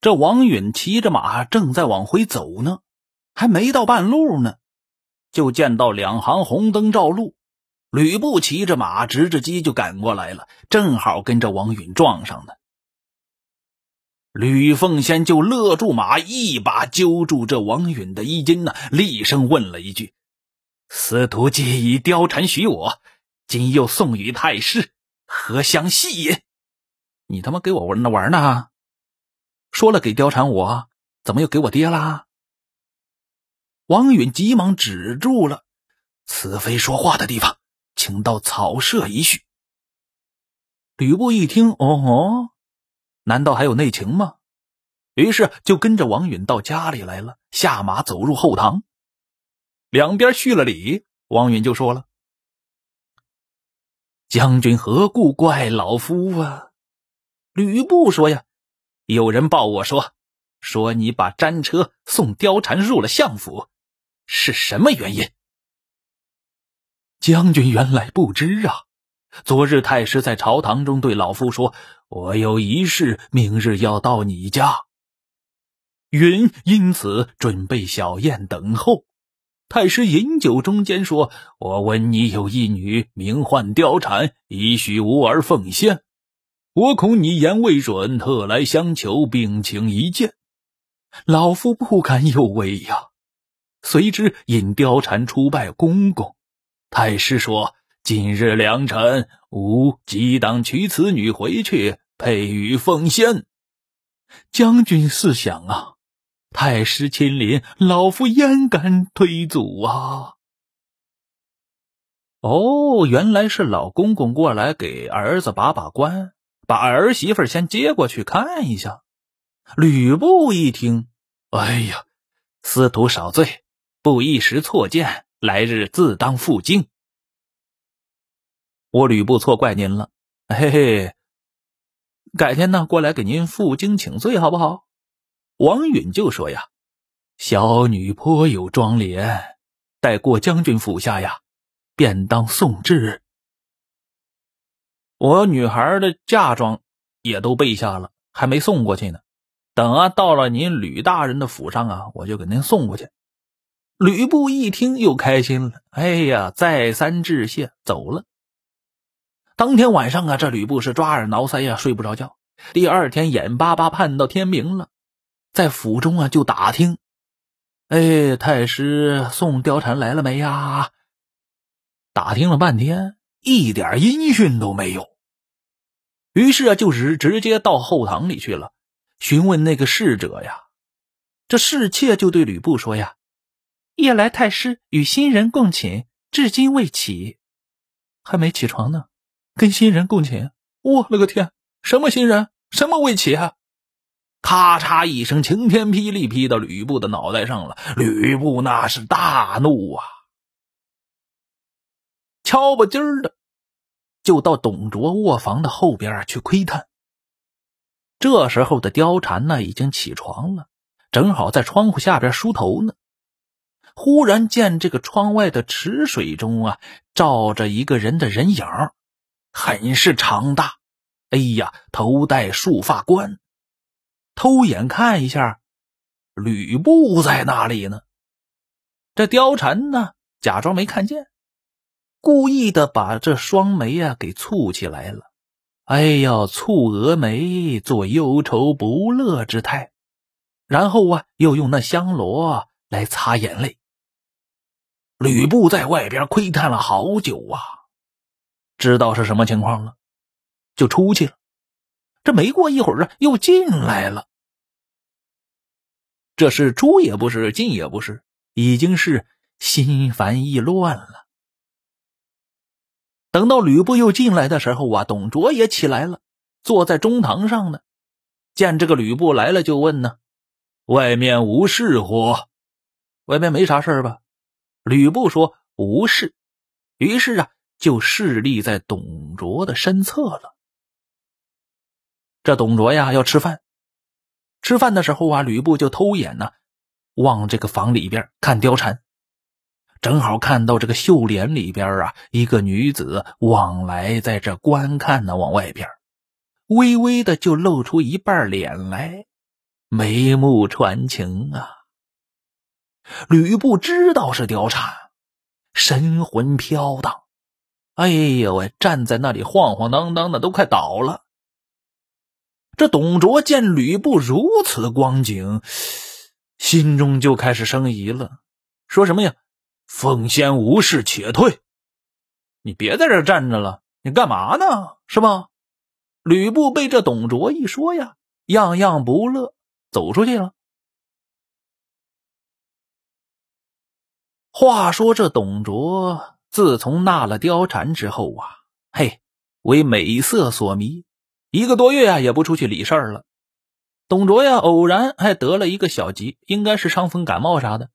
这王允骑着马正在往回走呢，还没到半路呢，就见到两行红灯照路，吕布骑着马直着鸡就赶过来了，正好跟着王允撞上了。吕奉先就勒住马，一把揪住这王允的衣襟呢，厉声问了一句：“司徒既以貂蝉许我，今又送与太师，何相戏也？你他妈给我玩呢玩呢？说了给貂蝉我，怎么又给我爹啦？”王允急忙止住了：“此非说话的地方，请到草舍一叙。”吕布一听，哦吼。难道还有内情吗？于是就跟着王允到家里来了，下马走入后堂，两边叙了礼。王允就说了：“将军何故怪老夫啊？”吕布说：“呀，有人报我说，说你把战车送貂蝉入了相府，是什么原因？”将军原来不知啊。昨日太师在朝堂中对老夫说：“我有一事，明日要到你家。”云因此准备小宴等候。太师饮酒中间说：“我闻你有一女，名唤貂蝉，已许吾儿奉献。我恐你言未准，特来相求，并请一见。老夫不敢有违呀。”随之引貂蝉出拜公公。太师说。今日良辰，吾即当娶此女回去，配与奉先。将军思想啊，太师亲临，老夫焉敢推阻啊？哦，原来是老公公过来给儿子把把关，把儿媳妇先接过去看一下。吕布一听，哎呀，司徒少罪，不一时错见，来日自当负荆。我吕布错怪您了，嘿嘿，改天呢过来给您负荆请罪，好不好？王允就说呀：“小女颇有庄脸，待过将军府下呀，便当送至。我女孩的嫁妆也都备下了，还没送过去呢。等啊，到了您吕大人的府上啊，我就给您送过去。”吕布一听又开心了，哎呀，再三致谢，走了。当天晚上啊，这吕布是抓耳挠腮呀，睡不着觉。第二天眼巴巴盼到天明了，在府中啊就打听：“哎，太师送貂蝉来了没呀？”打听了半天，一点音讯都没有。于是啊，就是直接到后堂里去了，询问那个侍者呀。这侍妾就对吕布说：“呀，夜来太师与新人共寝，至今未起，还没起床呢。”跟新人共寝，我勒个天！什么新人？什么未起啊？咔嚓一声，晴天霹雳劈到吕布的脑袋上了。吕布那是大怒啊，敲吧筋儿的就到董卓卧房的后边去窥探。这时候的貂蝉呢，已经起床了，正好在窗户下边梳头呢。忽然见这个窗外的池水中啊，照着一个人的人影很是长大，哎呀，头戴束发冠，偷眼看一下，吕布在那里呢。这貂蝉呢，假装没看见，故意的把这双眉啊给蹙起来了。哎呀，蹙蛾眉，做忧愁不乐之态，然后啊，又用那香罗来擦眼泪。吕布在外边窥探了好久啊。知道是什么情况了，就出去了。这没过一会儿啊，又进来了。这是出也不是，进也不是，已经是心烦意乱了。等到吕布又进来的时候啊，董卓也起来了，坐在中堂上呢。见这个吕布来了，就问呢：“外面无事乎？外面没啥事吧？”吕布说：“无事。”于是啊。就侍立在董卓的身侧了。这董卓呀要吃饭，吃饭的时候啊，吕布就偷眼呢，往这个房里边看貂蝉，正好看到这个绣帘里边啊，一个女子往来在这观看呢，往外边，微微的就露出一半脸来。眉目传情啊。吕布知道是貂蝉，神魂飘荡，哎呦喂，站在那里晃晃荡荡的，都快倒了。这董卓见吕布如此光景，心中就开始生疑了，说什么呀？“奉先无事，且退。”你别在这站着了，你干嘛呢？是吧？吕布被这董卓一说呀，样样不乐，走出去了。话说这董卓自从纳了貂蝉之后啊，嘿，为美色所迷，一个多月啊也不出去理事儿了。董卓呀，偶然还得了一个小疾，应该是伤风感冒啥的。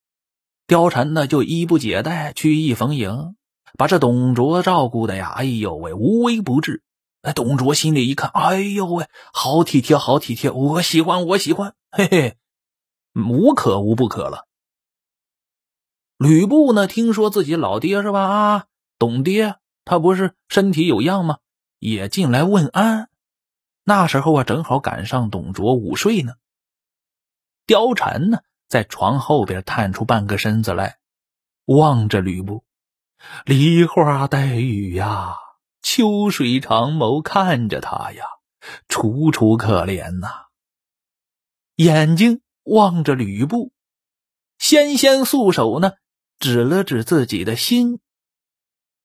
貂蝉呢就衣不解带，曲意逢迎，把这董卓照顾的呀，哎呦喂，无微不至。哎，董卓心里一看，哎呦喂，好体贴，好体贴，我喜欢，我喜欢，嘿嘿，无可无不可了。吕布呢？听说自己老爹是吧？啊，董爹，他不是身体有恙吗？也进来问安。那时候啊，正好赶上董卓午睡呢。貂蝉呢，在床后边探出半个身子来，望着吕布，梨花带雨呀，秋水长眸看着他呀，楚楚可怜呐。眼睛望着吕布，纤纤素手呢。指了指自己的心，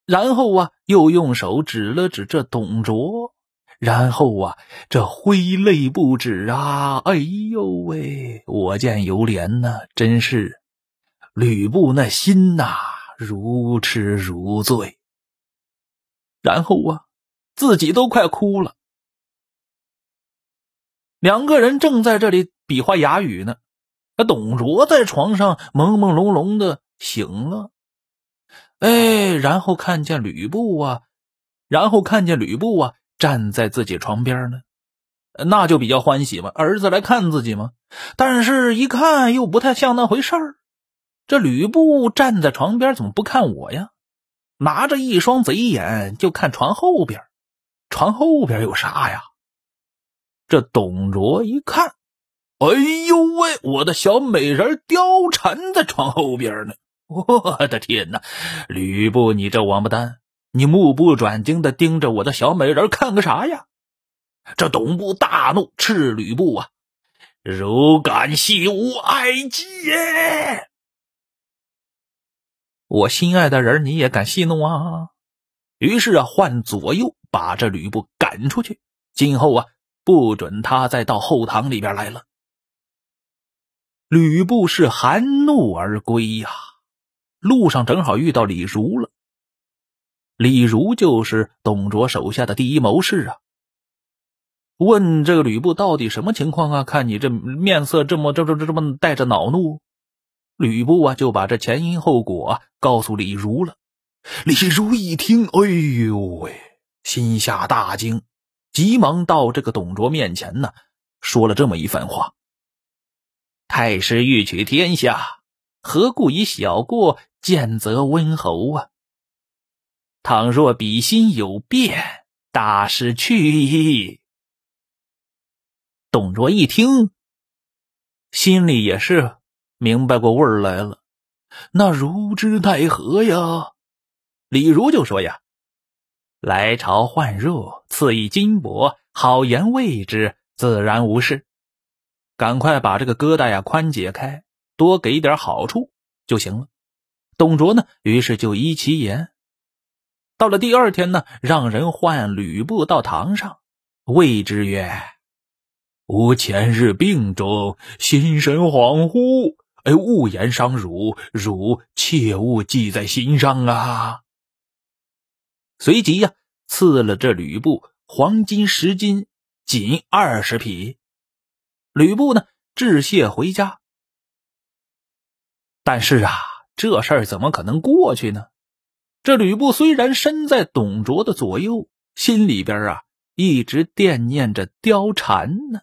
然后啊，又用手指了指这董卓，然后啊，这挥泪不止啊！哎呦喂，我见犹怜呐，真是吕布那心呐，如痴如醉。然后啊，自己都快哭了。两个人正在这里比划哑语呢，那董卓在床上朦朦胧胧的。醒了，哎，然后看见吕布啊，然后看见吕布啊，站在自己床边呢，那就比较欢喜嘛，儿子来看自己嘛。但是，一看又不太像那回事儿。这吕布站在床边，怎么不看我呀？拿着一双贼眼就看床后边，床后边有啥呀？这董卓一看，哎呦喂，我的小美人貂蝉在床后边呢。我的天哪，吕布，你这王八蛋，你目不转睛的盯着我的小美人看个啥呀？这董部大怒，斥吕布啊，如敢戏吾爱姬耶！我心爱的人，你也敢戏弄啊？于是啊，唤左右把这吕布赶出去，今后啊，不准他再到后堂里边来了。吕布是含怒而归呀。路上正好遇到李儒了。李儒就是董卓手下的第一谋士啊。问这个吕布到底什么情况啊？看你这面色这么、这、这、这、这么带着恼怒。吕布啊，就把这前因后果告诉李儒了。李儒一听，哎呦喂，心下大惊，急忙到这个董卓面前呢，说了这么一番话：太师欲取天下。何故以小过见则温侯啊？倘若比心有变，大失去意。董卓一听，心里也是明白过味儿来了。那如之奈何呀？李儒就说呀：“来朝换入，赐以金帛，好言慰之，自然无事。赶快把这个疙瘩呀宽解开。”多给点好处就行了。董卓呢，于是就依其言。到了第二天呢，让人唤吕布到堂上，谓之曰：“吾前日病中，心神恍惚，哎，勿言伤汝，汝切勿记在心上啊。”随即呀，赐了这吕布黄金十斤，锦二十匹。吕布呢，致谢回家。但是啊，这事儿怎么可能过去呢？这吕布虽然身在董卓的左右，心里边啊一直惦念着貂蝉呢。